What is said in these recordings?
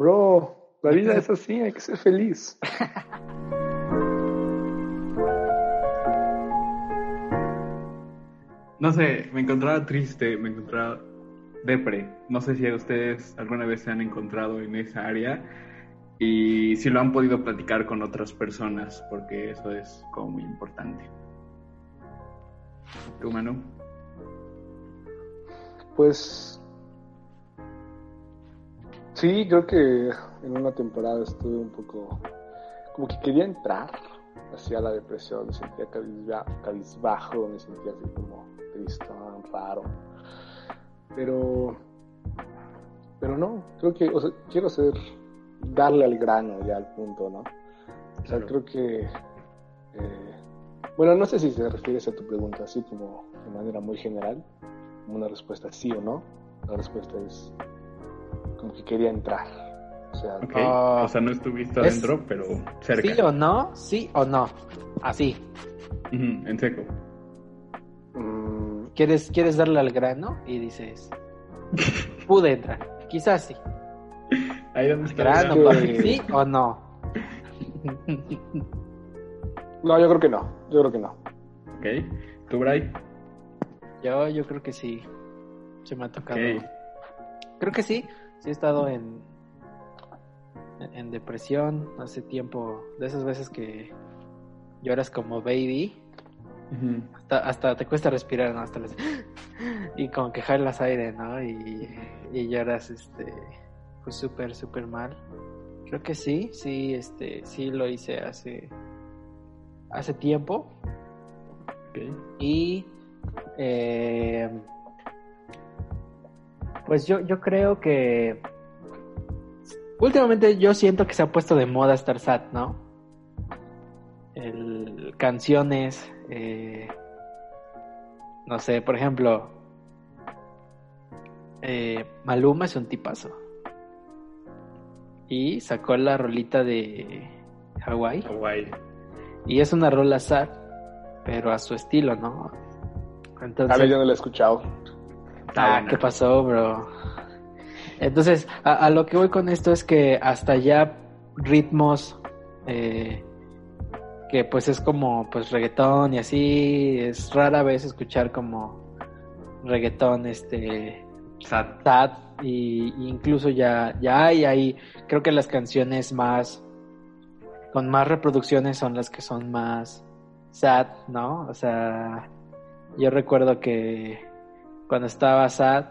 Bro, la vida es así, hay que ser feliz. No sé, me encontraba triste, me encontraba depre. No sé si ustedes alguna vez se han encontrado en esa área y si lo han podido platicar con otras personas, porque eso es como muy importante. ¿Tú, Manu? Pues sí, creo que en una temporada estuve un poco como que quería entrar hacia la depresión, me sentía cabizbajo, me sentía así como triste, raro. Pero pero no, creo que o sea, quiero ser darle al grano ya al punto, ¿no? O sea, creo que eh, bueno, no sé si se refieres a tu pregunta así como de manera muy general, una respuesta sí o no. La respuesta es como que quería entrar. O sea, okay. o sea no estuviste adentro, pero cerca. ¿Sí o no? ¿Sí o no? Así. Uh -huh, en seco. Mm, ¿Quieres, ¿Quieres darle al grano? Y dices, pude entrar. Quizás sí. Ahí donde está grano, el papi. ¿Sí o no? No, yo creo que no. Yo creo que no. Ok. ¿Tú, Bray? Yo, yo creo que sí. Se me ha tocado. Creo que sí. Sí he estado en, en, depresión hace tiempo. De esas veces que lloras como baby. Hasta, hasta te cuesta respirar, ¿no? Hasta les- Y como que jalas aire, ¿no? Y, y lloras, este, pues súper, súper mal. Creo que sí, sí, este, sí lo hice hace, hace tiempo. Y eh, pues yo, yo creo que últimamente yo siento que se ha puesto de moda estar sad, ¿no? El, canciones, eh, no sé, por ejemplo, eh, Maluma es un tipazo. Y sacó la rolita de Hawái. Hawaii. Y es una rola sad, pero a su estilo, ¿no? Entonces, A ver, yo no lo he escuchado. Está ah, buena. ¿qué pasó, bro? Entonces, a, a lo que voy con esto es que hasta ya ritmos eh, que pues es como pues reggaetón y así, es rara vez escuchar como reggaetón este Sad. sad y, y incluso ya, ya hay ahí, creo que las canciones más con más reproducciones son las que son más sad, ¿no? O sea, yo recuerdo que cuando estaba sad,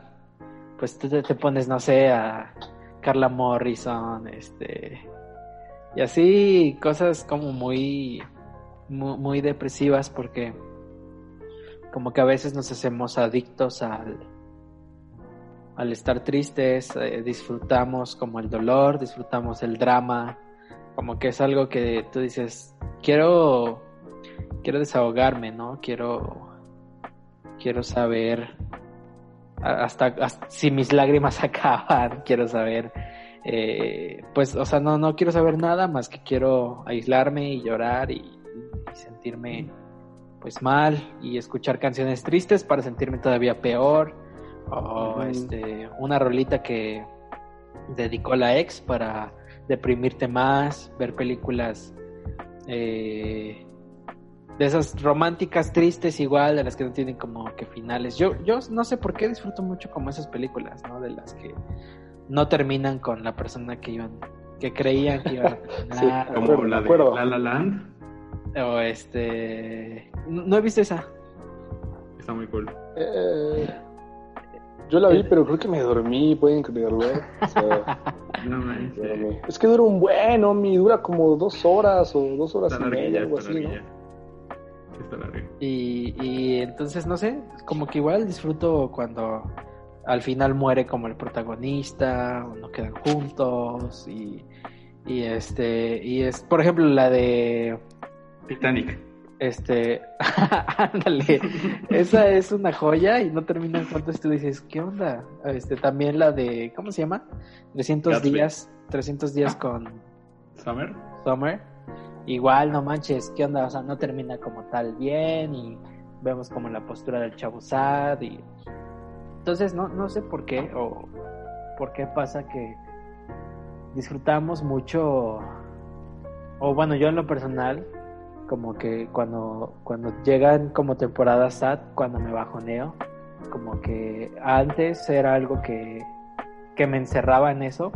pues tú te, te pones, no sé, a Carla Morrison, este, y así cosas como muy, muy, depresivas porque como que a veces nos hacemos adictos al, al estar tristes, eh, disfrutamos como el dolor, disfrutamos el drama, como que es algo que tú dices, quiero, quiero desahogarme, ¿no? Quiero, quiero saber hasta, hasta si mis lágrimas acaban, quiero saber, eh, pues, o sea, no, no quiero saber nada más que quiero aislarme y llorar y, y sentirme pues mal y escuchar canciones tristes para sentirme todavía peor. O este una rolita que dedicó la ex para deprimirte más ver películas eh, de esas románticas tristes igual de las que no tienen como que finales yo yo no sé por qué disfruto mucho como esas películas no de las que no terminan con la persona que iban que creían que iban a terminar Como la de. La La Land. o este no, no he visto esa Está muy cool. Eh, yo la vi, pero creo que me dormí, pueden creerlo. O sea, No me manches. dormí. Es que dura un buen, Omi, dura como dos horas o dos horas Está y media, algo así, ¿no? Está larga. Y, y entonces, no sé, como que igual disfruto cuando al final muere como el protagonista, o no quedan juntos, y, y este, y es, por ejemplo, la de Titanic. Este, ándale, esa es una joya y no termina en cuanto tú dices, ¿qué onda? Este, también la de, ¿cómo se llama? 300 Gatsby. días, 300 días con Summer. Summer. Igual, no manches, ¿qué onda? O sea, no termina como tal bien y vemos como la postura del chavo sad y... Entonces, no, no sé por qué o por qué pasa que disfrutamos mucho, o bueno, yo en lo personal, como que cuando, cuando llegan como temporadas sad, cuando me bajoneo, como que antes era algo que, que me encerraba en eso,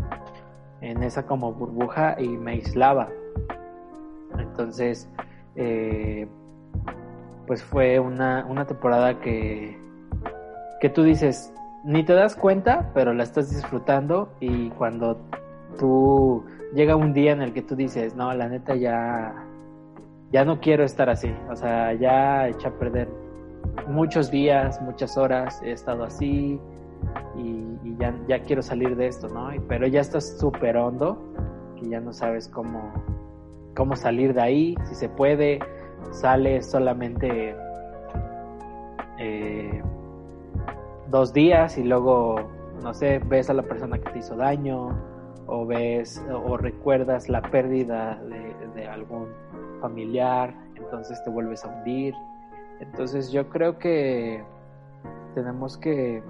en esa como burbuja y me aislaba. Entonces, eh, pues fue una, una temporada que, que tú dices, ni te das cuenta, pero la estás disfrutando y cuando tú llega un día en el que tú dices, no, la neta ya, ya no quiero estar así, o sea, ya eché a perder muchos días, muchas horas, he estado así y, ya, ya quiero salir de esto, ¿no? Pero ya estás súper hondo, que ya no sabes cómo, cómo salir de ahí, si se puede, sales solamente eh, dos días y luego, no sé, ves a la persona que te hizo daño o ves o recuerdas la pérdida de algún familiar, entonces te vuelves a hundir. Entonces yo creo que tenemos que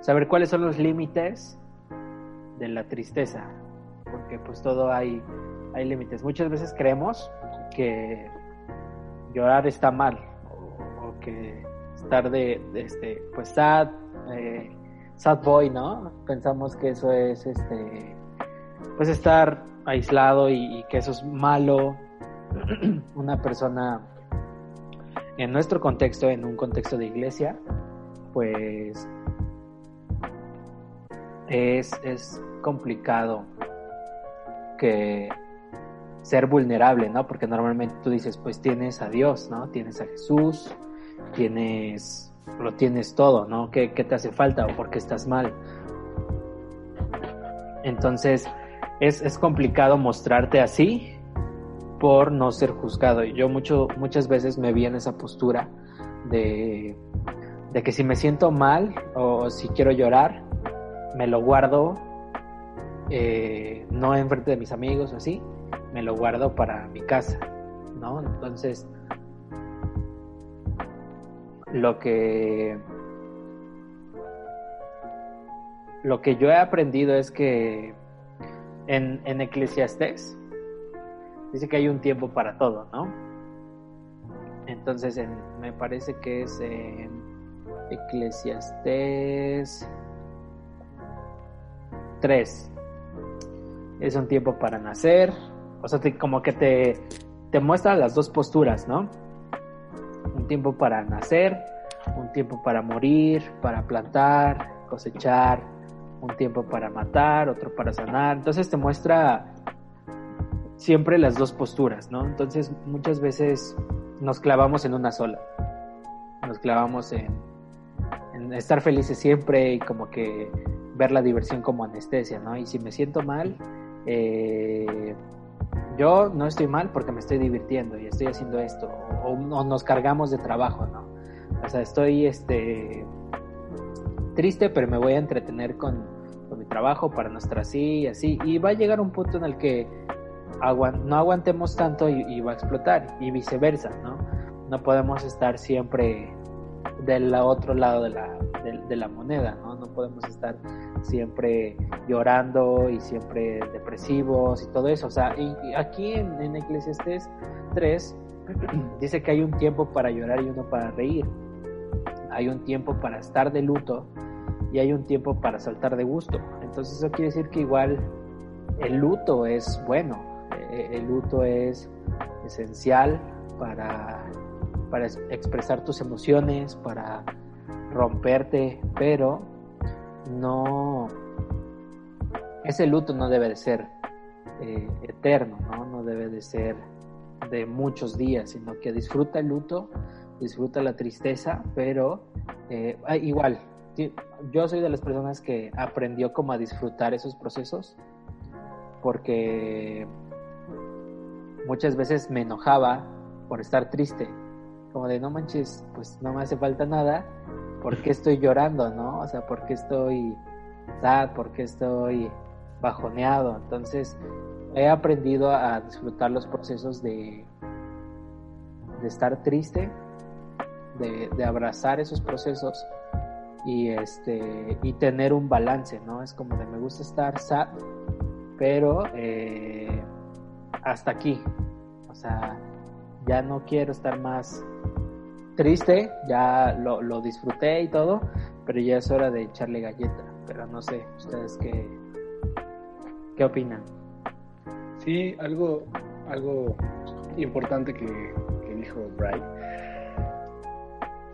saber cuáles son los límites de la tristeza, porque pues todo hay, hay límites. Muchas veces creemos que llorar está mal o, que estar de, de este pues sad eh, sad boy no pensamos que eso es este pues estar aislado y, y que eso es malo una persona en nuestro contexto en un contexto de iglesia pues es, es complicado que ser vulnerable, ¿no? Porque normalmente tú dices, pues tienes a Dios, ¿no? Tienes a Jesús, tienes, lo tienes todo, ¿no? ¿Qué, te hace falta o por qué estás mal? Entonces, es, es complicado mostrarte así por no ser juzgado. Y yo mucho, muchas veces me vi en esa postura de, de que si me siento mal o si quiero llorar, me lo guardo, eh, no enfrente de mis amigos o así, me lo guardo para mi casa, ¿no? Entonces, lo que lo que yo he aprendido es que en, en Eclesiastés dice que hay un tiempo para todo, ¿no? Entonces, en- me parece que es en Eclesiastés 3. Es un tiempo para nacer, o sea, te- como que te, te muestra las dos posturas, ¿no? Un tiempo para nacer, un tiempo para morir, para plantar, cosechar, un tiempo para matar, otro para sanar. Entonces te muestra siempre las dos posturas, ¿no? Entonces muchas veces nos clavamos en una sola. Nos clavamos en, en estar felices siempre y como que ver la diversión como anestesia, ¿no? Y si me siento mal, eh, yo no estoy mal porque me estoy divirtiendo y estoy haciendo esto. O, nos cargamos de trabajo, ¿no? O sea, estoy este triste, pero me voy a entretener con, con mi trabajo para no estar así y así. Y va a llegar un punto en el que no aguantemos tanto y va a explotar y viceversa, ¿no? No podemos estar siempre del otro lado de la, de, de la moneda, ¿no? No podemos estar siempre llorando y siempre depresivos y todo eso. O sea, aquí en, en Eclesiastés 3 dice que hay un tiempo para llorar y uno para reír. Hay un tiempo para estar de luto y hay un tiempo para saltar de gusto. Entonces eso quiere decir que igual el luto es bueno, eh, el luto es esencial para, para es- expresar tus emociones, para romperte, pero no, ese luto no debe de ser eh, eterno, ¿no? no debe de ser de muchos días, sino que disfruta el luto, disfruta la tristeza, pero eh, ah, igual, yo soy de las personas que aprendió como a disfrutar esos procesos porque muchas veces me enojaba por estar triste, como de no manches, pues no me hace falta nada, ¿por qué estoy llorando, no? O sea, ¿por qué estoy sad? ¿Por qué estoy bajoneado? Entonces, he aprendido a disfrutar los procesos de, de estar triste, de, abrazar esos procesos y este y tener un balance, ¿no? Es como de me gusta estar sad, pero eh, hasta aquí. O sea, ya no quiero estar más triste, ya lo, lo disfruté y todo, pero ya es hora de echarle galleta. Pero no sé, ustedes qué, qué opinan. Sí, algo, algo importante que, dijo Bright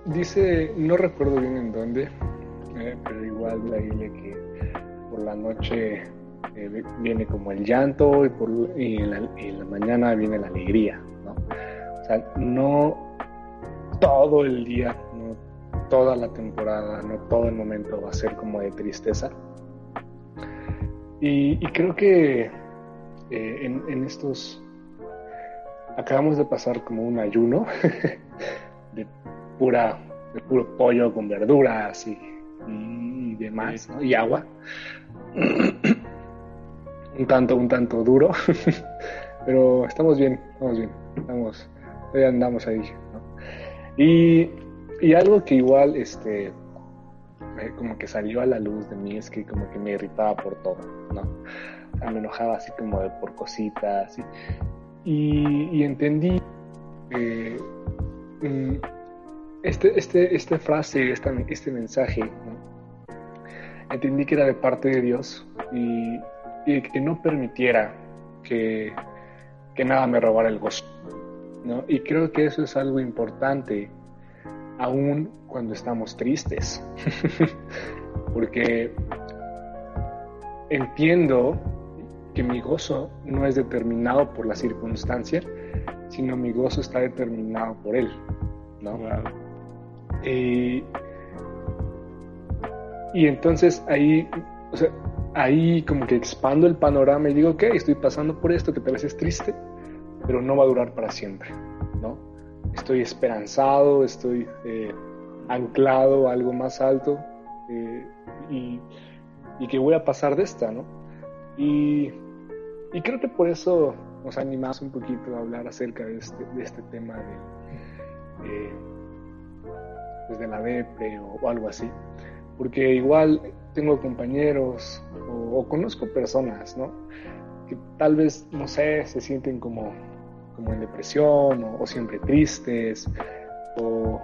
Dice, no recuerdo bien en dónde, eh, pero igual la dile que por la noche eh, viene como el llanto y, por, y en, la, mañana viene la alegría, ¿no? O sea, no todo el día, no toda la temporada, no todo el momento va a ser como de tristeza. Y, creo que eh, en, en estos acabamos de pasar como un ayuno de pura, de puro pollo con verduras y, y demás, y agua. un tanto, un tanto duro, pero estamos bien, estamos bien, estamos, andamos ahí. Y, y, algo que igual, este, como que salió a la luz de mí es que como que me irritaba por todo, ¿no? me enojaba así como de por cositas y, y, entendí eh, este, este, esta frase, esta, este mensaje, entendí que era de parte de Dios y, que no permitiera que, que, nada me robara el gozo. ¿No? Y creo que eso es algo importante, aún cuando estamos tristes, porque entiendo que mi gozo no es determinado por la circunstancia, sino mi gozo está determinado por Él. ¿no? Y entonces ahí, o sea, ahí como que expando el panorama y digo, ok, estoy pasando por esto que tal vez es triste, pero no va a durar para siempre, ¿no? Estoy esperanzado, estoy eh, anclado a algo más alto eh, y, que voy a pasar de esta, ¿no? Y, creo que por eso nos animamos un poquito a hablar acerca de este, de este tema de de la depre o, algo así. Porque igual tengo compañeros o, conozco personas, ¿no? Tal vez, no sé, se sienten como, como en depresión o, siempre tristes o,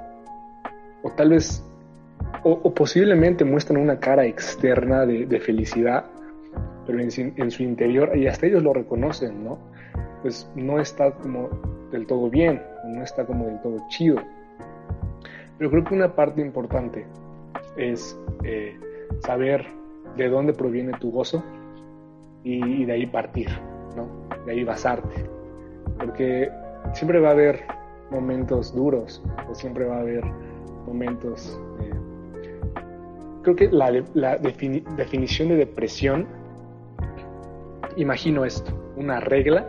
o tal vez, o, posiblemente muestran una cara externa de, felicidad, pero en, en, su interior, y hasta ellos lo reconocen, ¿no? Pues no está como del todo bien, no está como del todo chido. Pero creo que una parte importante es eh, saber de dónde proviene tu gozo y, de ahí partir, ¿no? De ahí basarte. Porque siempre va a haber momentos duros o siempre va a haber momentos... Eh, creo que la, definición de depresión, imagino esto, una regla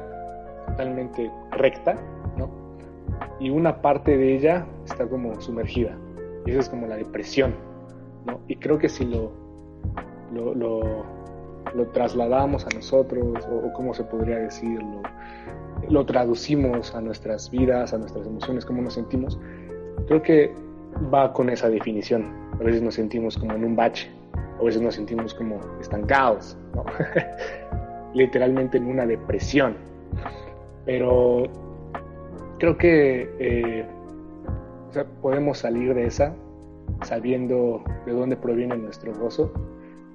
totalmente recta, ¿no? y una parte de ella está como sumergida. Y eso es como la depresión, ¿no? Y creo que si lo, lo, trasladamos a nosotros, o, cómo se podría decir, lo, traducimos a nuestras vidas, a nuestras emociones, cómo nos sentimos, creo que va con esa definición. A veces nos sentimos como en un bache, a veces nos sentimos como estancados, literalmente en una depresión. Pero creo que eh, podemos salir de esa sabiendo de dónde proviene nuestro gozo,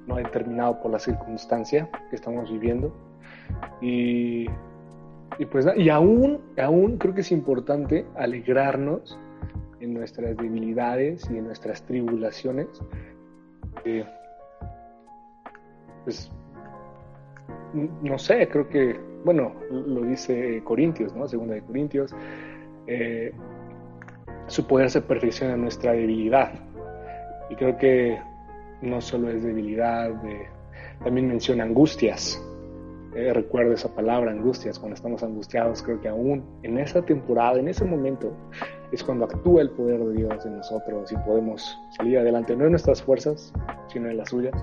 no determinado por la circunstancia que estamos viviendo. Y, pues y aún, aún creo que es importante alegrarnos en nuestras debilidades y en nuestras tribulaciones. Pues no sé, creo que bueno, lo dice Corintios, ¿no? Segunda de Corintios, eh, su poder se perfecciona en nuestra debilidad. Y creo que no solo es debilidad, también menciona angustias. Eh, recuerdo esa palabra, angustias, cuando estamos angustiados, creo que aún en esa temporada, en ese momento, es cuando actúa el poder de Dios en nosotros y podemos salir adelante, no en nuestras fuerzas, sino en las suyas.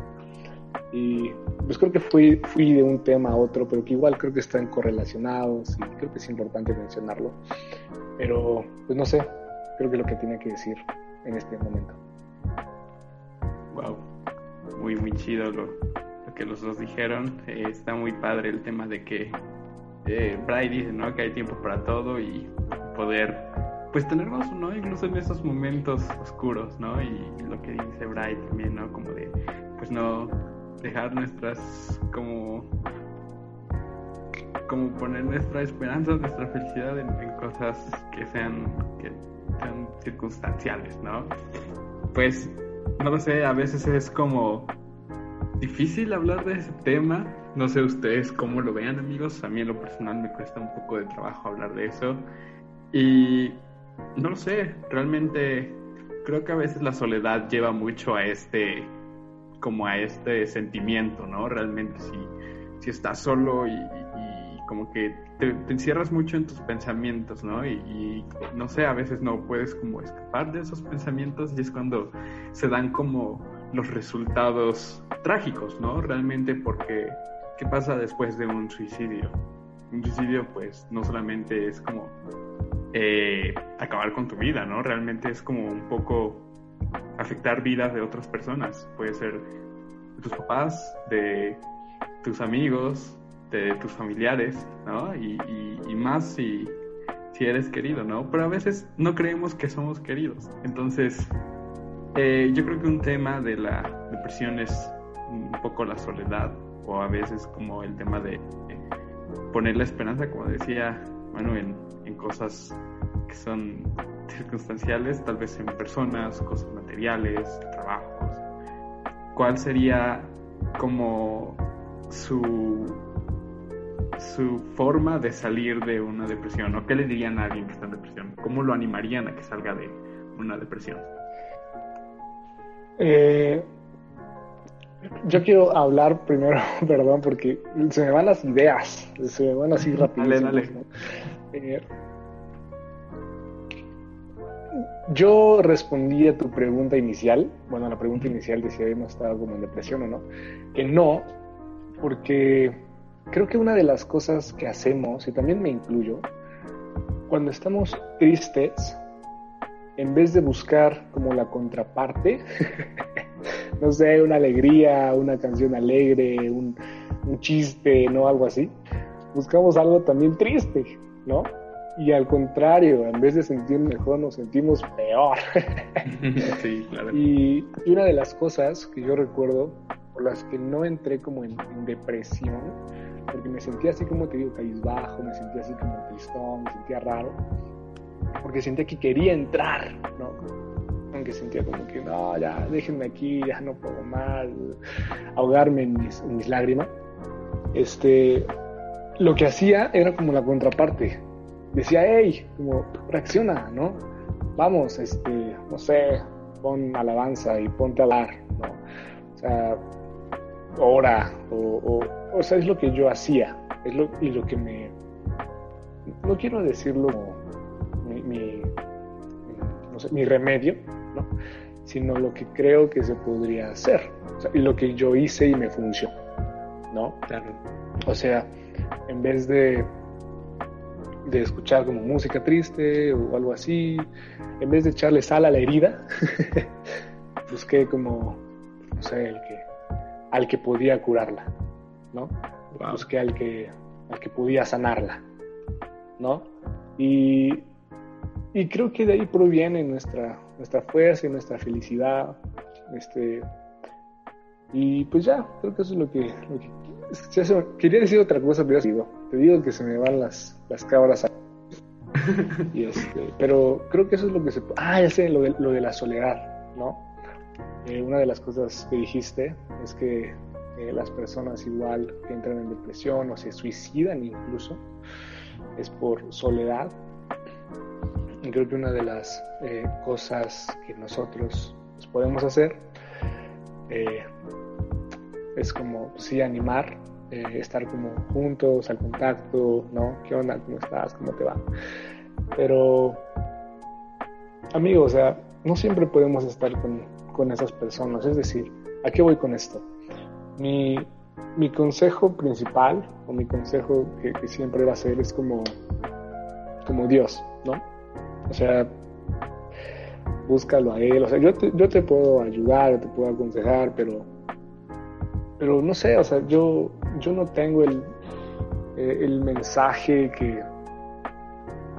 Y pues creo que fui, fui de un tema a otro, pero que igual creo que están correlacionados y creo que es importante mencionarlo. Pero pues no sé, creo que lo que tiene que decir en este momento. Wow, muy, muy chido lo, que los dos dijeron. Eh, está muy padre el tema de que eh, dice, ¿no? Que hay tiempo para todo y poder, pues, tener gozo, ¿no? Incluso en esos momentos oscuros, ¿no? Y, lo que dice Bray también, ¿no? Como de, pues, no dejar nuestras, como, como poner nuestra esperanza, nuestra felicidad en, cosas que sean, que sean circunstanciales, ¿no? Pues, no sé, a veces es como difícil hablar de ese tema. No sé ustedes cómo lo vean, amigos. A mí en lo personal me cuesta un poco de trabajo hablar de eso. Y no lo sé, realmente creo que a veces la soledad lleva mucho a este como a este sentimiento, ¿no? Realmente si, si estás solo y, como que te, encierras mucho en tus pensamientos, ¿no? Y, y, no sé, a veces no puedes como escapar de esos pensamientos y es cuando se dan como los resultados trágicos, ¿no? Realmente porque, ¿qué pasa después de un suicidio? Un suicidio pues no solamente es como eh, acabar con tu vida, ¿no? Realmente es como un poco afectar vidas de otras personas. Puede ser de tus papás, de tus amigos, de tus familiares, ¿no? Y, y más si, si eres querido, ¿no? Pero a veces no creemos que somos queridos. Entonces, eh, yo creo que un tema de la depresión es un poco la soledad o a veces como el tema de poner la esperanza, como decía Manuel, en cosas que son circunstanciales, tal vez en personas, cosas materiales, trabajos. ¿Cuál sería como su su forma de salir de una depresión? ¿O qué le dirían a alguien que está en depresión? ¿Cómo lo animarían a que salga de una depresión? Eh, yo quiero hablar primero, perdón, porque se me van las ideas, se me van así rápido. Eh, yo respondí a tu pregunta inicial, bueno, la pregunta inicial de si habíamos estado como en depresión o no, que no, porque creo que una de las cosas que hacemos, y también me incluyo, cuando estamos tristes, en vez de buscar como la contraparte, no sé, una alegría, una canción alegre, un, chiste, ¿no? Algo así, buscamos algo también triste, ¿no? Y al contrario, en vez de sentirnos mejor, nos sentimos peor. sí, claro. Y, una de las cosas que yo recuerdo, por las que no entré como en, en depresión, porque me sentía así como te digo, cabizbajo, me sentía así como tristón, me sentía raro, porque sentía que quería entrar, ¿no? Aunque sentía como que, no, ya, déjenme aquí, ya no puedo más, ahogarme en mis, lágrimas. Este, lo que hacía era como la contraparte. Decía, hey, como, reacciona, ¿no? Vamos, este, no sé, pon alabanza y ponte a hablar, ¿no? O sea, ora, o, sea, es lo que yo hacía, es lo, y lo que me, no quiero decirlo mi, no sé, mi remedio, ¿no? sino lo que creo que se podría hacer y lo que yo hice y me funcionó. ¿no? O sea, en vez de, de escuchar como música triste o algo así, en vez de echarle sal a la herida, busqué como, no sé, el que, al que podía curarla, ¿no? Busqué al que, al que podía sanarla, ¿no? Y y creo que de ahí proviene nuestra, nuestra fuerza y nuestra felicidad. Este, y pues ya, creo que eso es lo que... quería decir otra cosa, pero digo, te digo que se me van las, las cabras. y este, pero creo que eso es lo que se... Ah, ya sé, lo de, lo de la soledad, ¿no? Eh, una de las cosas que dijiste es que eh, las personas igual entran en depresión o se suicidan incluso es por soledad creo que una de las eh, cosas que nosotros podemos hacer eh, es como, sí, animar, estar como juntos, al contacto, ¿no? ¿Qué onda? ¿Cómo estás? ¿Cómo te va? Pero, amigos, o sea, no siempre podemos estar con, con esas personas. Es decir, ¿a qué voy con esto? Mi, mi consejo principal, o mi consejo que, siempre va a ser, es como, como Dios, ¿no? O sea, búscalo a Él. O sea, yo te, yo te puedo ayudar, te puedo aconsejar, pero, pero no sé, o sea, yo, yo no tengo el, eh, el mensaje que,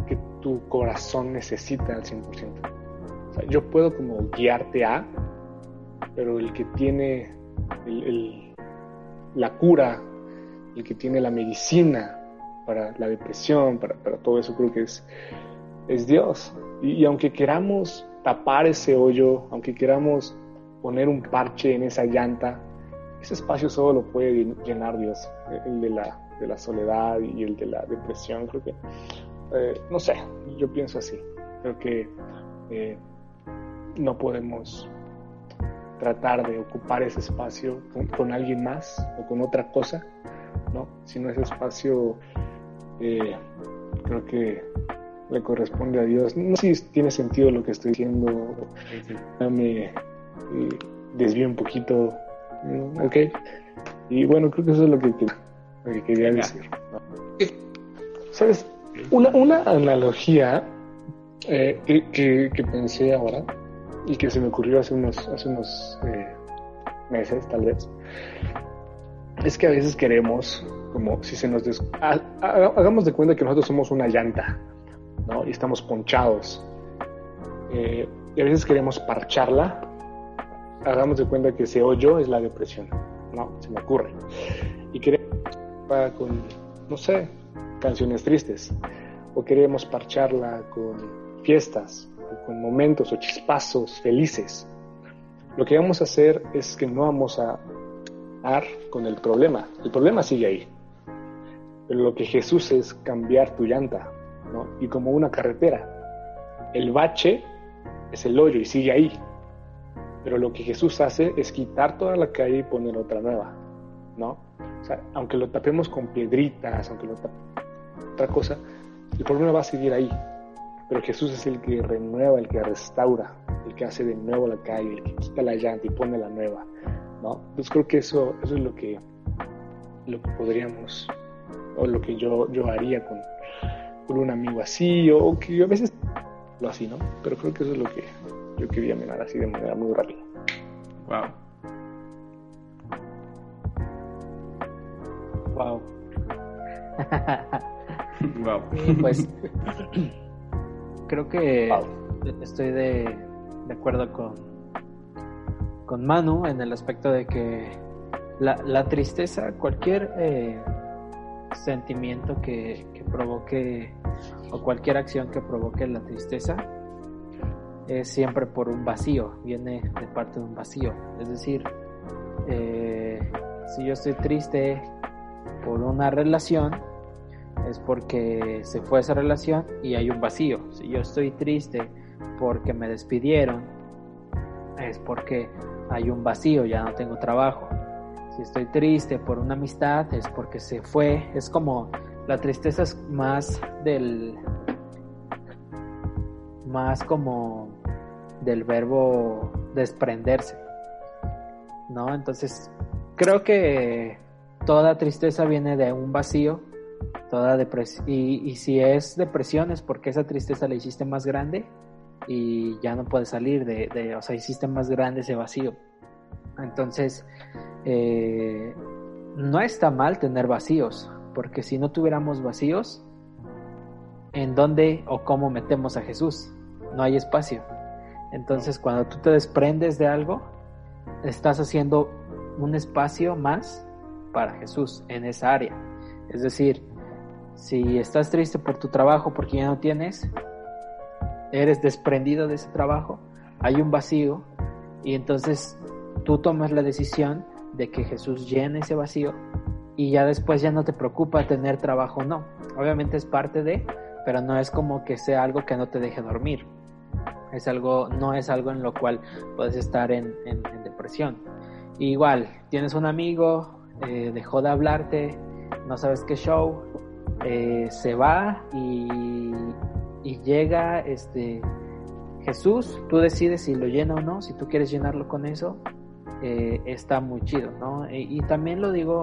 que tu corazón necesita al 100%. O sea, yo puedo como guiarte a, pero el que tiene la cura, el que tiene la medicina para la depresión, para, todo eso, creo que es, es Dios. Y, y, aunque queramos tapar ese hoyo, aunque queramos poner un parche en esa llanta, ese espacio solo lo puede llenar Dios, el de la, de la soledad y el de la depresión, creo que, eh, no sé, yo pienso así, creo que eh, no podemos tratar de ocupar ese espacio con, con, alguien más o con otra cosa, ¿no? Sino ese espacio eh, creo que le corresponde a Dios. No sé si tiene sentido lo que estoy diciendo, ya me eh, desvío un poquito, ok. Y bueno, creo que eso es lo que, lo que quería decir. ¿no? ¿Sabes? Una, una analogía eh, que, que, que, pensé ahora y que se me ocurrió hace unos, hace unos eh, meses, tal vez, es que a veces queremos, como si se nos... Des... Hagamos de cuenta que nosotros somos una llanta, ¿no? Y estamos ponchados. Eh, y a veces queremos parcharla. Hagamos de cuenta que ese hoyo es la depresión, ¿no? Se me ocurre. Y queremos con, no sé, canciones tristes. O queremos parcharla con fiestas, con momentos o chispazos felices. Lo que vamos a hacer es que no vamos a dar con el problema. El problema sigue ahí. Pero lo que Jesús es cambiar tu llanta, ¿no? Y como una carretera. El bache es el hoyo y sigue ahí. Pero lo que Jesús hace es quitar toda la calle y poner otra nueva, ¿no? O sea, aunque lo tapemos con piedritas, aunque lo tapemos otra cosa, el problema va a seguir ahí. Pero Jesús es el que renueva, el que restaura, el que hace de nuevo la calle, el que quita la llanta y pone la nueva, ¿no? Entonces creo que eso, eso es lo que, lo que podríamos, o lo que yo, yo haría con, con un amigo así, o que yo a veces lo así, ¿no? Pero creo que eso es lo que yo quería mirar así de manera muy rápida. Wow. Wow. wow. Pues creo que estoy de, acuerdo con, con Manu en el aspecto de que la, tristeza, cualquier eh, sentimiento que, que, provoque o cualquier acción que provoque la tristeza es siempre por un vacío, viene de parte de un vacío. Es decir, eh, si yo estoy triste por una relación, es porque se fue esa relación y hay un vacío. Si yo estoy triste porque me despidieron, es porque hay un vacío, ya no tengo trabajo. Si estoy triste por una amistad, es porque se fue. Es como la tristeza es más del. más como del verbo desprenderse. ¿No? Entonces, creo que toda tristeza viene de un vacío toda depresión. Y, y, si es depresión es porque esa tristeza la hiciste más grande y ya no puedes salir de, de o sea, hiciste más grande ese vacío. Entonces, eh, no está mal tener vacíos, porque si no tuviéramos vacíos, ¿en dónde o cómo metemos a Jesús? No hay espacio. Entonces, cuando tú te desprendes de algo, estás haciendo un espacio más para Jesús en esa área. Es decir, si estás triste por tu trabajo porque ya no tienes, eres desprendido de ese trabajo, hay un vacío y entonces tú tomas la decisión de que Jesús llene ese vacío y ya después ya no te preocupa tener trabajo o no. Obviamente es parte de, pero no es como que sea algo que no te deje dormir. Es algo, no es algo en lo cual puedes estar en, depresión. igual, tienes un amigo, eh, dejó de hablarte, no sabes qué show, eh, se va y, llega este Jesús, tú decides si lo llena o no, si tú quieres llenarlo con eso, eh, está muy chido, ¿no? Y, y, también lo digo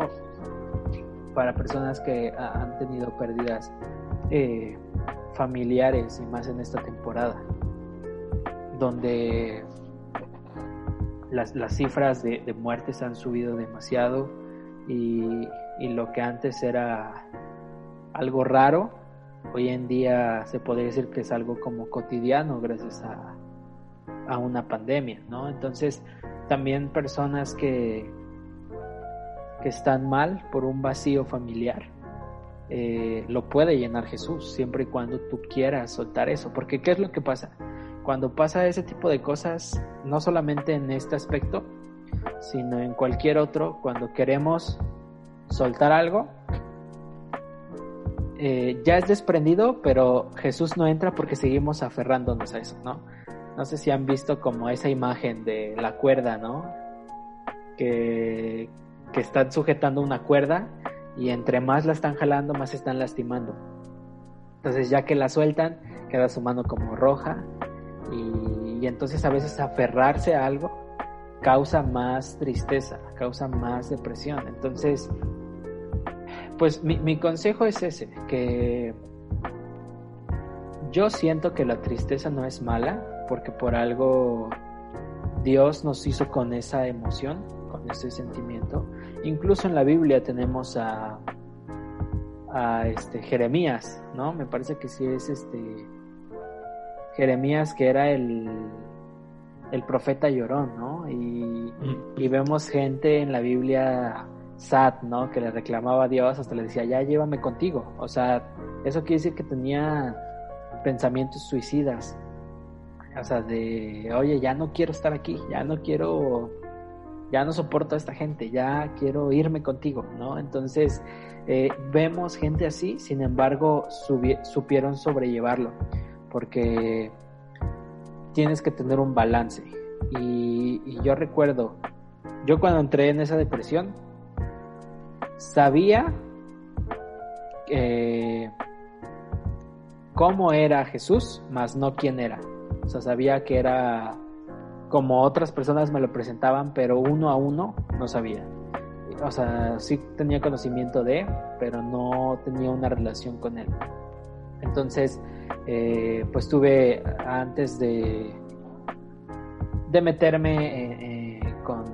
para personas que han tenido pérdidas familiares y más en esta temporada, donde las, las cifras de, muertes han subido demasiado y, lo que antes era algo raro, hoy en día se podría decir que es algo como cotidiano gracias a, a una pandemia, ¿no? Entonces, también personas que, que están mal por un vacío familiar, eh, lo puede llenar Jesús, siempre y cuando tú quieras soltar eso, porque ¿qué es lo que pasa? Cuando pasa ese tipo de cosas, no solamente en este aspecto, sino en cualquier otro, cuando queremos soltar algo, eh, ya es desprendido, pero Jesús no entra porque seguimos aferrándonos a eso, ¿no? No sé si han visto como esa imagen de la cuerda, ¿no? Que, que están sujetando una cuerda y entre más la están jalando, más están lastimando. Entonces ya que la sueltan, queda su mano como roja y, y, entonces a veces aferrarse a algo causa más tristeza, causa más depresión. Entonces, pues mi, mi consejo es ese, que yo siento que la tristeza no es mala, porque por algo Dios nos hizo con esa emoción, con ese sentimiento. Incluso en la Biblia tenemos a, a este Jeremías, ¿no? Me parece que sí es este Jeremías que era el, el profeta llorón, ¿no? Y, y, vemos gente en la Biblia sad, ¿no? Que le reclamaba a Dios, hasta le decía, ya llévame contigo. O sea, eso quiere decir que tenía pensamientos suicidas. O sea, de, oye, ya no quiero estar aquí, ya no quiero, ya no soporto a esta gente, ya quiero irme contigo, ¿no? Entonces, eh, vemos gente así, sin embargo, supieron sobrellevarlo, porque tienes que tener un balance. Y, y yo recuerdo, yo cuando entré en esa depresión, sabía eh, cómo era Jesús, más no quién era. O sea, sabía que era como otras personas me lo presentaban, pero uno a uno no sabía. O sea, sí tenía conocimiento de, pero no tenía una relación con él. Entonces, eh, pues tuve antes de, de meterme eh, con,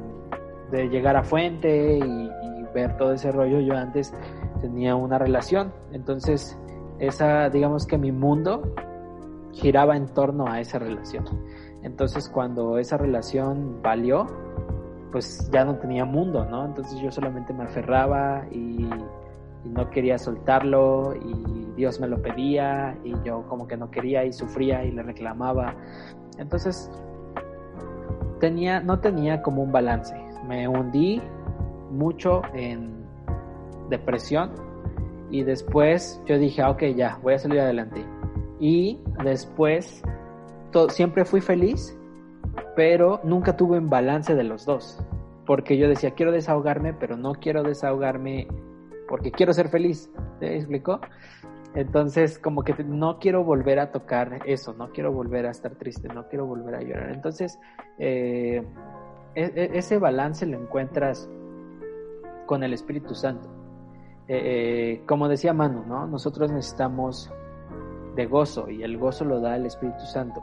de llegar a Fuente y ver todo ese rollo, yo antes tenía una relación. Entonces, esa, digamos que mi mundo giraba en torno a esa relación. Entonces cuando esa relación valió, pues ya no tenía mundo, ¿no? Entonces yo solamente me aferraba y, y, no quería soltarlo y Dios me lo pedía y yo como que no quería y sufría y le reclamaba. Entonces tenía, no tenía como un balance. Me hundí mucho en depresión y después yo dije, ah, ok, ya, voy a salir adelante y después siempre fui feliz, pero nunca tuve un balance de los dos, porque yo decía, quiero desahogarme, pero no quiero desahogarme porque quiero ser feliz, ¿te explicó? Entonces, como que no quiero volver a tocar eso, no quiero volver a estar triste, no quiero volver a llorar. Entonces, eh, e, e, ese balance lo encuentras con el Espíritu Santo. Eh, eh, como decía Manu, ¿no? Nosotros necesitamos de gozo y el gozo lo da el Espíritu Santo.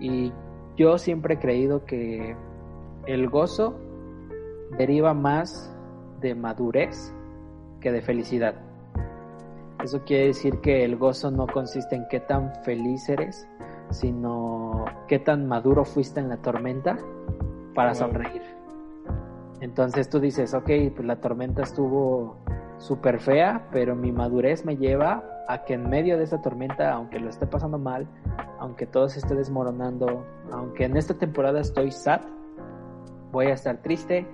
Y yo siempre he creído que el gozo deriva más de madurez que de felicidad. Eso quiere decir que el gozo no consiste en qué tan feliz eres, sino qué tan maduro fuiste en la tormenta para sonreír. Entonces tú dices, ok, pues la tormenta estuvo súper fea, pero mi madurez me lleva a que en medio de esta tormenta, aunque lo esté pasando mal, aunque todo se esté desmoronando, aunque en esta temporada estoy sad, voy a estar triste,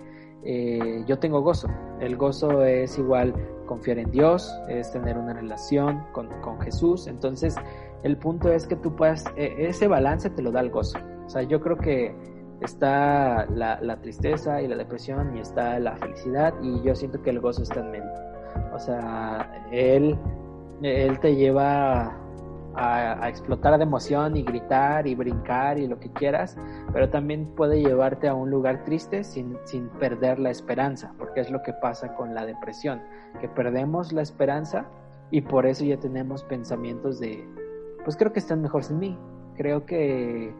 eh, yo tengo gozo. El gozo es igual confiar en Dios, es tener una relación con, con Jesús. Entonces, el punto es que tú puedas, e, ese balance te lo da el gozo. O sea, yo creo que está la, la, tristeza y la depresión y está la felicidad y yo siento que el gozo está en medio. O sea, él, él te lleva a, explotar de emoción y gritar y brincar y lo que quieras, pero también puede llevarte a un lugar triste sin, sin perder la esperanza, porque es lo que pasa con la depresión, que perdemos la esperanza y por eso ya tenemos pensamientos de, pues creo que están mejor sin mí, creo que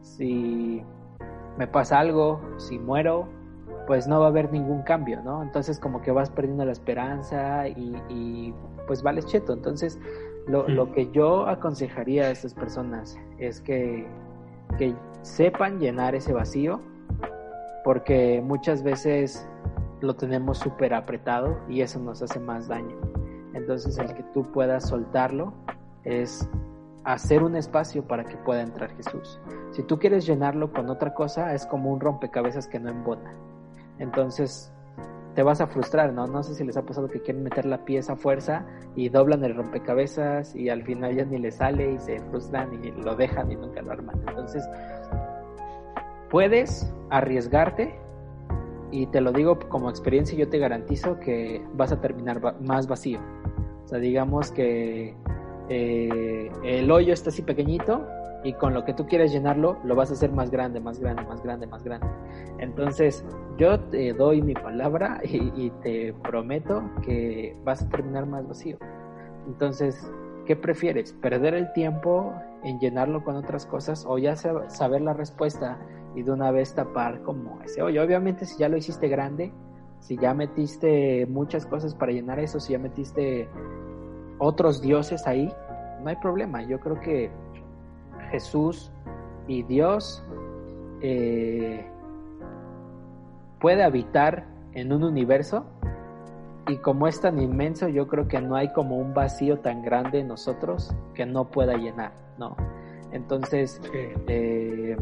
si me pasa algo, si muero, pues no va a haber ningún cambio, ¿no? Entonces como que vas perdiendo la esperanza y, y pues vales cheto. Entonces lo, lo, que yo aconsejaría a estas personas es que, que sepan llenar ese vacío, porque muchas veces lo tenemos súper apretado y eso nos hace más daño. Entonces el que tú puedas soltarlo es hacer un espacio para que pueda entrar Jesús. Si tú quieres llenarlo con otra cosa, es como un rompecabezas que no embona. Entonces te vas a frustrar, ¿no? No sé si les ha pasado que quieren meter la pieza a fuerza y doblan el rompecabezas y al final ya ni les sale y se frustran y lo dejan y nunca lo arman. Entonces, puedes arriesgarte y te lo digo como experiencia, yo te garantizo que vas a terminar más vacío. O sea, digamos que eh, el hoyo está así pequeñito y con lo que tú quieres llenarlo lo vas a hacer más grande, más grande, más grande, más grande. Entonces yo te doy mi palabra y, te prometo que vas a terminar más vacío. Entonces, ¿qué prefieres? ¿Perder el tiempo en llenarlo con otras cosas o ya saber la respuesta y de una vez tapar como ese hoyo? Obviamente si ya lo hiciste grande, si ya metiste muchas cosas para llenar eso, si ya metiste otros dioses ahí, no hay problema. Yo creo que Jesús y Dios eh, puede habitar en un universo y como es tan inmenso, yo creo que no hay como un vacío tan grande en nosotros que no pueda llenar, ¿no? Entonces, eh,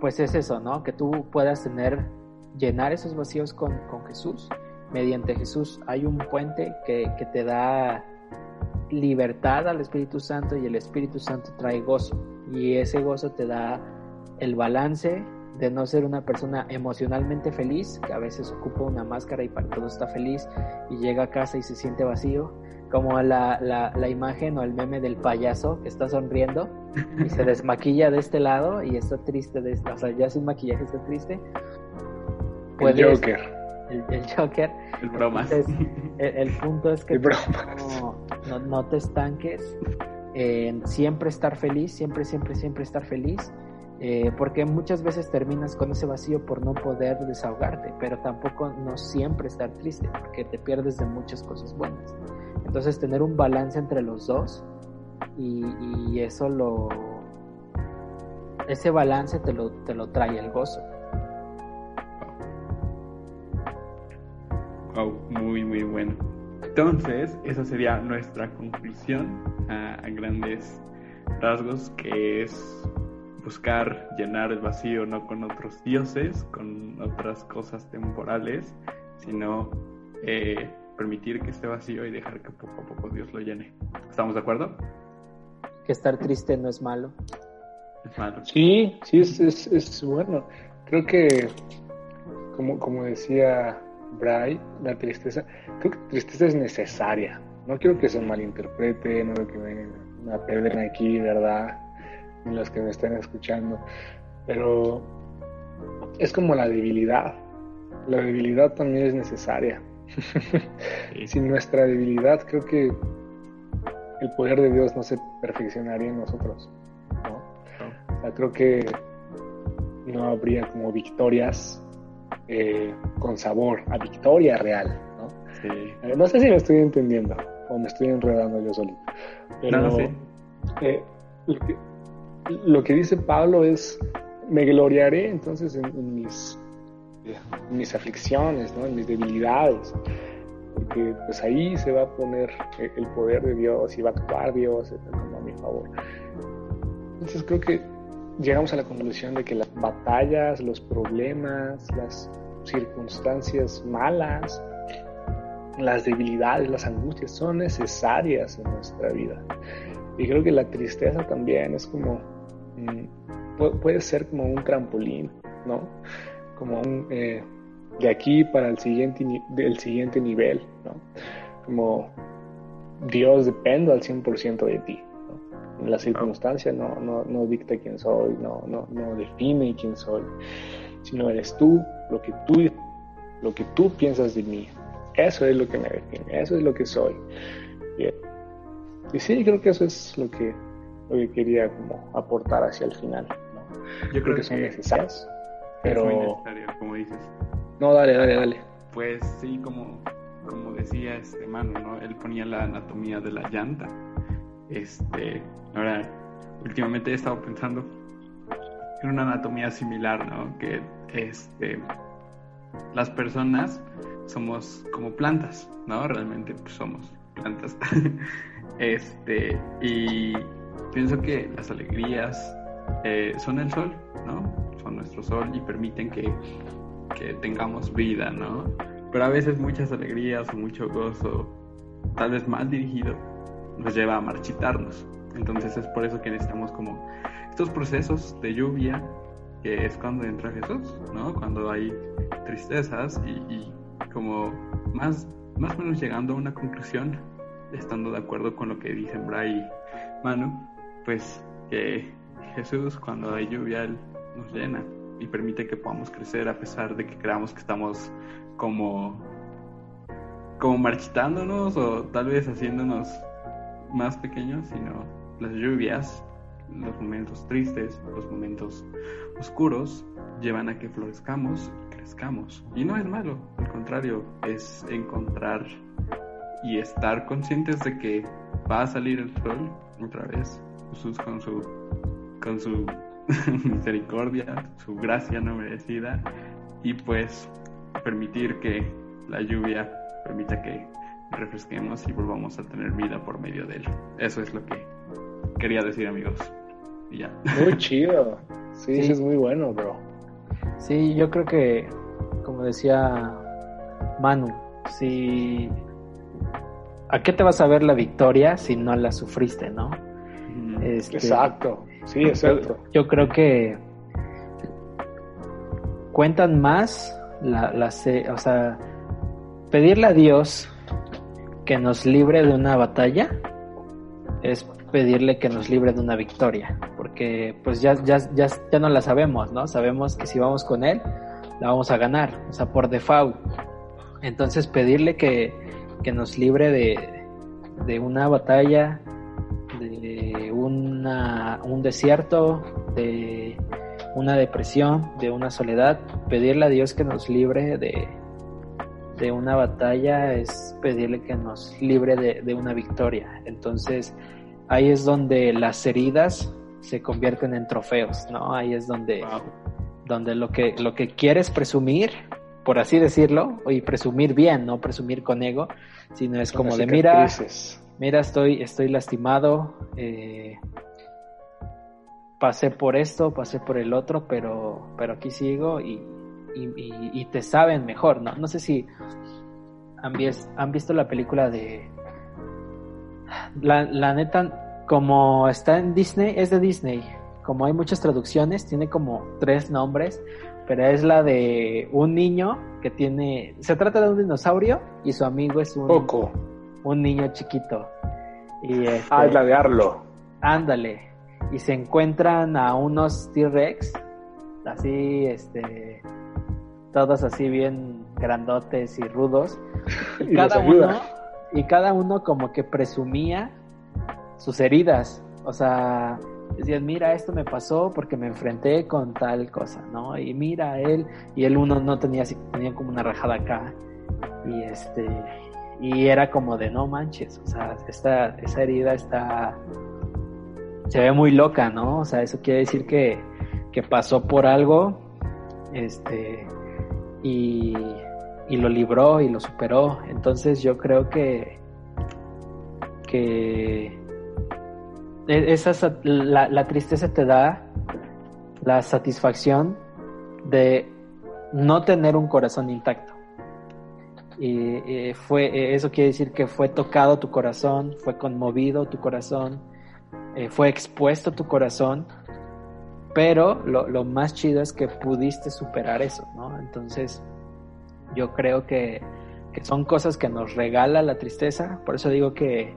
pues es eso, ¿no? Que tú puedas tener, llenar esos vacíos con, Jesús. Mediante Jesús hay un puente que, que te da libertad al Espíritu Santo y el Espíritu Santo trae gozo y ese gozo te da el balance de no ser una persona emocionalmente feliz, que a veces ocupa una máscara y para todo está feliz y llega a casa y se siente vacío, como la, la, imagen o el meme del payaso que está sonriendo y se desmaquilla de este lado y está triste, de este, o sea, ya sin maquillaje está triste. el Joker. El, Joker. El bromas. el, punto es que no, no, te estanques siempre estar feliz, siempre, siempre, siempre estar feliz, eh, porque muchas veces terminas con ese vacío por no poder desahogarte, pero tampoco no siempre estar triste, porque te pierdes de muchas cosas buenas. Entonces tener un balance entre los dos y, y eso lo... Ese balance te lo, te lo trae el gozo. Wow, muy, muy bueno. Entonces, esa sería nuestra conclusión a, grandes rasgos, que es buscar llenar el vacío no con otros dioses, con otras cosas temporales, sino eh, permitir que esté vacío y dejar que poco a poco Dios lo llene. ¿Estamos de acuerdo? Que estar triste no es malo. Es malo. Sí, sí, es, es, es bueno. Creo que, como, como decía Bray, la tristeza, creo que tristeza es necesaria. No quiero que se malinterprete, no quiero que me, me aquí, ¿verdad? Ni los que me estén escuchando. Pero es como la debilidad. La debilidad también es necesaria. Sin nuestra debilidad, creo que el poder de Dios no se perfeccionaría en nosotros. ¿no? creo que no habría como victorias eh, con sabor, a victoria real, ¿no? Eh, no sé si me estoy entendiendo o me estoy enredando yo solito. Pero eh, lo, que, dice Pablo es, me gloriaré entonces en, mis, mis aflicciones, ¿no? en mis debilidades, porque pues ahí se va a poner el poder de Dios y va a actuar Dios como a mi favor. Entonces creo que llegamos a la conclusión de que las batallas, los problemas, las circunstancias malas, las debilidades, las angustias son necesarias en nuestra vida. Y creo que la tristeza también es como, mm, puede ser como un trampolín ¿no? Como un, eh, de aquí para el siguiente, el siguiente nivel, ¿no? Como Dios dependo al 100% de ti. La circunstancia no, no, no dicta quién soy, no, no, no define quién soy, sino eres tú, lo que tú, lo que tú piensas de mí. Eso es lo que me define, eso es lo que soy. Y, y sí, creo que eso es lo que, lo que quería como aportar hacia el final. ¿no? Yo creo, que, son necesarias, pero... Es muy necesario, como dices. No, dale, dale, dale. Pues sí, como, como decía este mano, ¿no? Él ponía la anatomía de la llanta. Este, ahora, últimamente he estado pensando en una anatomía similar, ¿no? Que este, las personas somos como plantas, ¿no? Realmente pues, somos plantas. este, y pienso que las alegrías eh, son el sol, ¿no? Son nuestro sol y permiten que que tengamos vida, ¿no? Pero a veces muchas alegrías o mucho gozo, tal vez mal dirigido, nos lleva a marchitarnos. Entonces es por eso que necesitamos como estos procesos de lluvia, que es cuando entra Jesús, ¿no? Cuando hay tristezas y, como más, más o menos llegando a una conclusión, estando de acuerdo con lo que dicen Bray y Manu, pues que Jesús cuando hay lluvia Él nos llena, y permite que podamos crecer a pesar de que creamos que estamos como como marchitándonos o tal vez haciéndonos más pequeños, sino las lluvias, los momentos tristes, los momentos oscuros llevan a que florezcamos y crezcamos. Y no es malo, al contrario, es encontrar y estar conscientes de que va a salir el sol otra vez. Jesús con su con su misericordia, su gracia no merecida y pues permitir que la lluvia permita que refresquemos y volvamos a tener vida por medio de él. Eso es lo que quería decir amigos. Y ya. Muy chido. Sí, sí. es muy bueno, bro. Sí, yo creo que, como decía Manu, si... ¿A qué te vas a ver la victoria si no la sufriste, no? Este, Exacto. Sí, exacto. Yo creo que cuentan más la, la, o sea, pedirle a Dios que nos libre de una batalla es pedirle que nos libre de una victoria, porque pues ya, ya, ya, ya no la sabemos, ¿no? Sabemos que si vamos con Él, la vamos a ganar, o sea, por default. Entonces pedirle que, que nos libre de, de una batalla, de una, un desierto, de una depresión, de una soledad. Pedirle a Dios que nos libre de, de una batalla es pedirle que nos libre de, de, una victoria. Entonces ahí es donde las heridas se convierten en trofeos, ¿no? Ahí es donde, donde lo, que, lo que quieres presumir, por así decirlo, y presumir bien, no presumir con ego, sino es como de mira mira, estoy, estoy lastimado, eh, pasé por esto, pasé por el otro, pero, pero aquí sigo y, y, te saben mejor, ¿no? No sé si han, han visto la película de... La, la neta, como está en Disney, es de Disney. Como hay muchas traducciones, tiene como tres nombres, pero es la de un niño que tiene... Se trata de un dinosaurio y su amigo es un... Poco un niño chiquito. Y este, ah, es la de Arlo. Ándale. Y se encuentran a unos T-Rex, así, este, todos así bien grandotes y rudos. Y, cada uno, y cada uno como que presumía sus heridas. O sea, decían, mira, esto me pasó porque me enfrenté con tal cosa, ¿no? Y mira, él, y él uno no tenía así, tenía como una rajada acá. Y este, y era como de no manches, o sea, esta, esa herida está, se ve muy loca, ¿no? O sea, eso quiere decir que, que pasó por algo, este, y, y lo libró y lo superó. Entonces yo creo que, que e, esa, la, la tristeza te da la satisfacción de no tener un corazón intacto. Y, fue, eh, eso quiere decir que fue tocado tu corazón, fue conmovido tu corazón, eh, fue expuesto tu corazón pero lo, más chido es que pudiste superar eso, ¿no? Entonces, yo creo que, que, son cosas que nos regala la tristeza, por eso digo que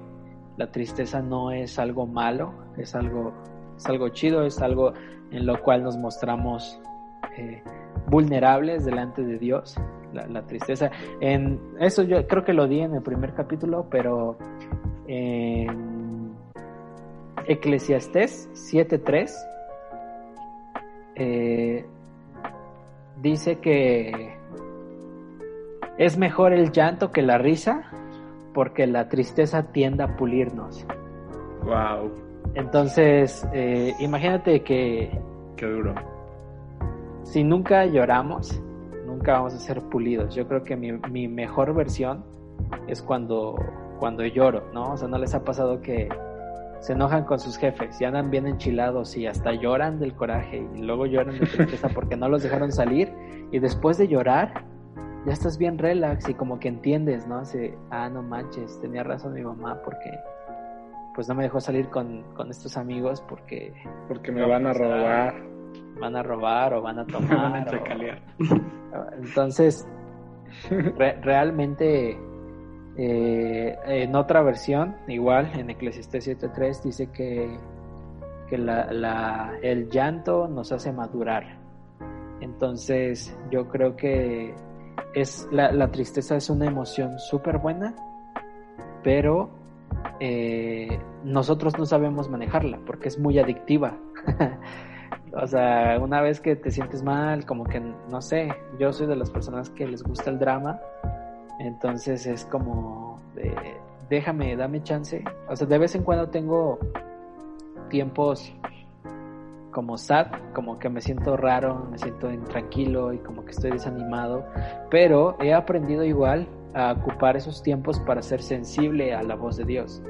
la tristeza no es algo malo, es algo, es algo chido, es algo en lo cual nos mostramos eh, vulnerables delante de Dios, la, la, tristeza. En eso yo creo que lo di en el primer capítulo, pero en Eclesiastés 7.3 eh, dice que es mejor el llanto que la risa porque la tristeza tiende a pulirnos. Wow. Entonces, eh, imagínate que... Qué duro. Si nunca lloramos, nunca vamos a ser pulidos. Yo creo que mi, mi mejor versión es cuando, cuando lloro, ¿no? O sea, ¿no les ha pasado que se enojan con sus jefes y andan bien enchilados y hasta lloran del coraje y luego lloran de tristeza porque no los dejaron salir y después de llorar ya estás bien relax y como que entiendes, ¿no? Así, ah, no manches, tenía razón mi mamá porque pues no me dejó salir con, con estos amigos porque... Porque me van a robar. Van a robar o van a tomar. van a. O... Entonces, re realmente eh, en otra versión, igual en Eclesiastes 7.3, dice que, que el llanto nos hace madurar. Entonces, yo creo que es la, la tristeza es una emoción súper buena, pero eh, nosotros no sabemos manejarla porque es muy adictiva. o sea, una vez que te sientes mal, como que, no sé, yo soy de las personas que les gusta el drama entonces es como de, déjame, dame chance. O sea, de vez en cuando tengo tiempos como sad, como que me siento raro, me siento intranquilo y como que estoy desanimado, pero he aprendido igual a ocupar esos tiempos para ser sensible a la voz de Dios.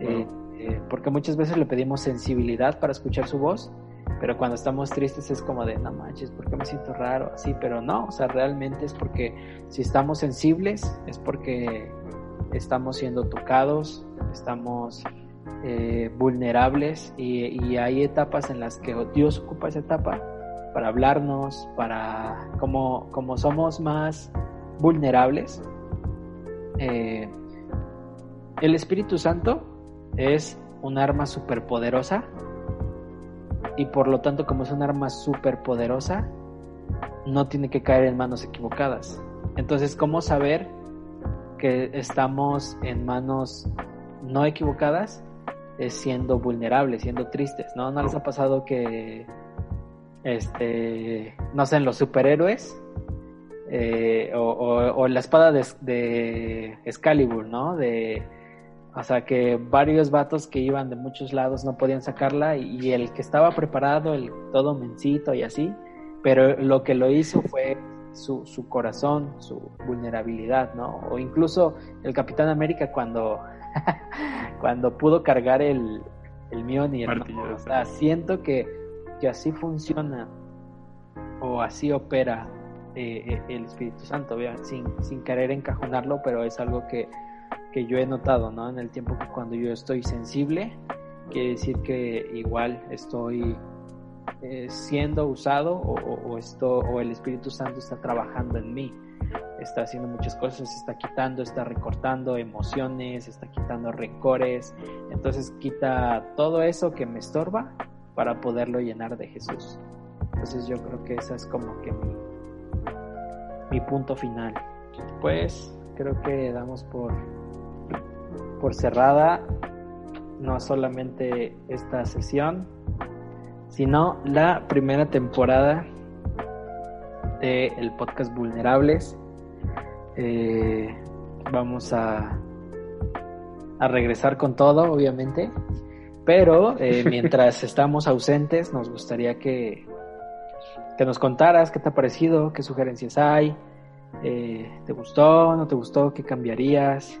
Eh, eh, porque muchas veces le pedimos sensibilidad para escuchar su voz, pero cuando estamos tristes es como de, no manches, ¿por qué me siento raro? Así, pero no, o sea, realmente es porque si estamos sensibles, es porque estamos siendo tocados, estamos eh, vulnerables y, hay etapas en las que Dios ocupa esa etapa para hablarnos, para, como, como somos más vulnerables, eh, el Espíritu Santo es un arma superpoderosa y por lo tanto como es un arma súper poderosa, no tiene que caer en manos equivocadas. Entonces, ¿cómo saber que estamos en manos no equivocadas? Es siendo vulnerables, siendo tristes, ¿no? ¿No les ha pasado que, este, no sé, en los superhéroes, eh, o, o, o, la espada de, de Excalibur, ¿no? De o sea que varios vatos que iban de muchos lados no podían sacarla y, el que estaba preparado, el todo mencito y así, pero lo que lo hizo fue su, su corazón, su vulnerabilidad, ¿no? O incluso el Capitán América cuando, cuando pudo cargar el, el Mjolnir, ¿no? O sea, siento que, que así funciona o así opera eh, el Espíritu Santo, ¿vean? sin, sin querer encajonarlo, pero es algo que que yo he notado, ¿no? En el tiempo que cuando yo estoy sensible, quiere decir que igual estoy eh, siendo usado o, o, esto, o el Espíritu Santo está trabajando en mí. Está haciendo muchas cosas, está quitando, está recortando emociones, está quitando rencores. Entonces quita todo eso que me estorba para poderlo llenar de Jesús. Entonces yo creo que ese es como que mi, mi punto final. Pues creo que damos por por cerrada no solamente esta sesión, sino la primera temporada del el podcast Vulnerables. Eh, vamos a, a regresar con todo, obviamente, pero eh, mientras estamos ausentes, nos gustaría que, que nos contaras qué te ha parecido, qué sugerencias hay, eh, ¿te gustó, no te gustó, qué cambiarías?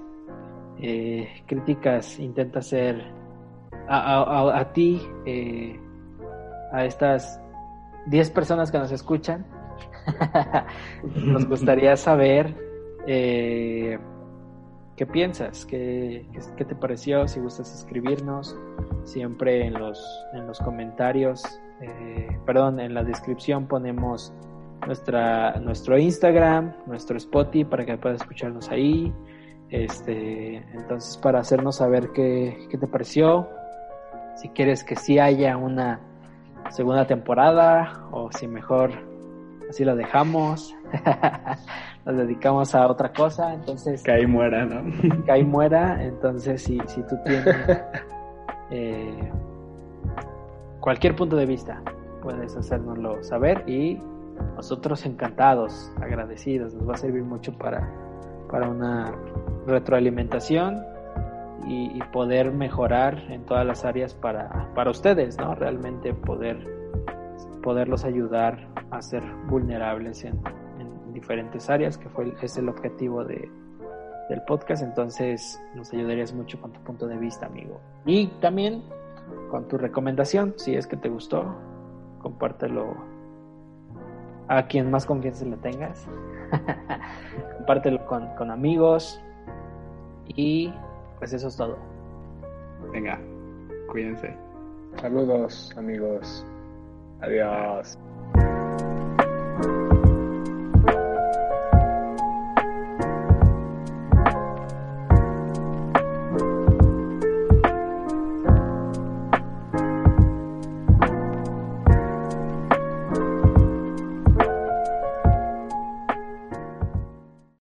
Eh, críticas intenta hacer a, a, a ti, eh, a estas 10 personas que nos escuchan. nos gustaría saber eh, qué piensas, ¿Qué, qué, te pareció, si gustas escribirnos, siempre en los, en los comentarios eh, perdón, en la descripción ponemos nuestra, nuestro Instagram, nuestro Spotify para que puedas escucharnos ahí. Este, entonces, para hacernos saber qué, qué te pareció, si quieres que sí haya una segunda temporada o si mejor así lo dejamos, nos dedicamos a otra cosa, entonces... Que ahí muera, ¿no? Que ahí muera, entonces si, si tú tienes eh, cualquier punto de vista, puedes hacérnoslo saber y nosotros encantados, agradecidos, nos va a servir mucho para, para una retroalimentación y, poder mejorar en todas las áreas para, para ustedes, ¿no? Realmente poder poderlos ayudar a ser vulnerables en, en diferentes áreas, que fue es el objetivo de, del podcast. Entonces, nos ayudarías mucho con tu punto de vista, amigo. Y también con tu recomendación, si es que te gustó, compártelo a quien más confianza le tengas. compártelo con, con amigos. Y pues eso es todo. Venga, cuídense. Saludos, amigos. Adiós.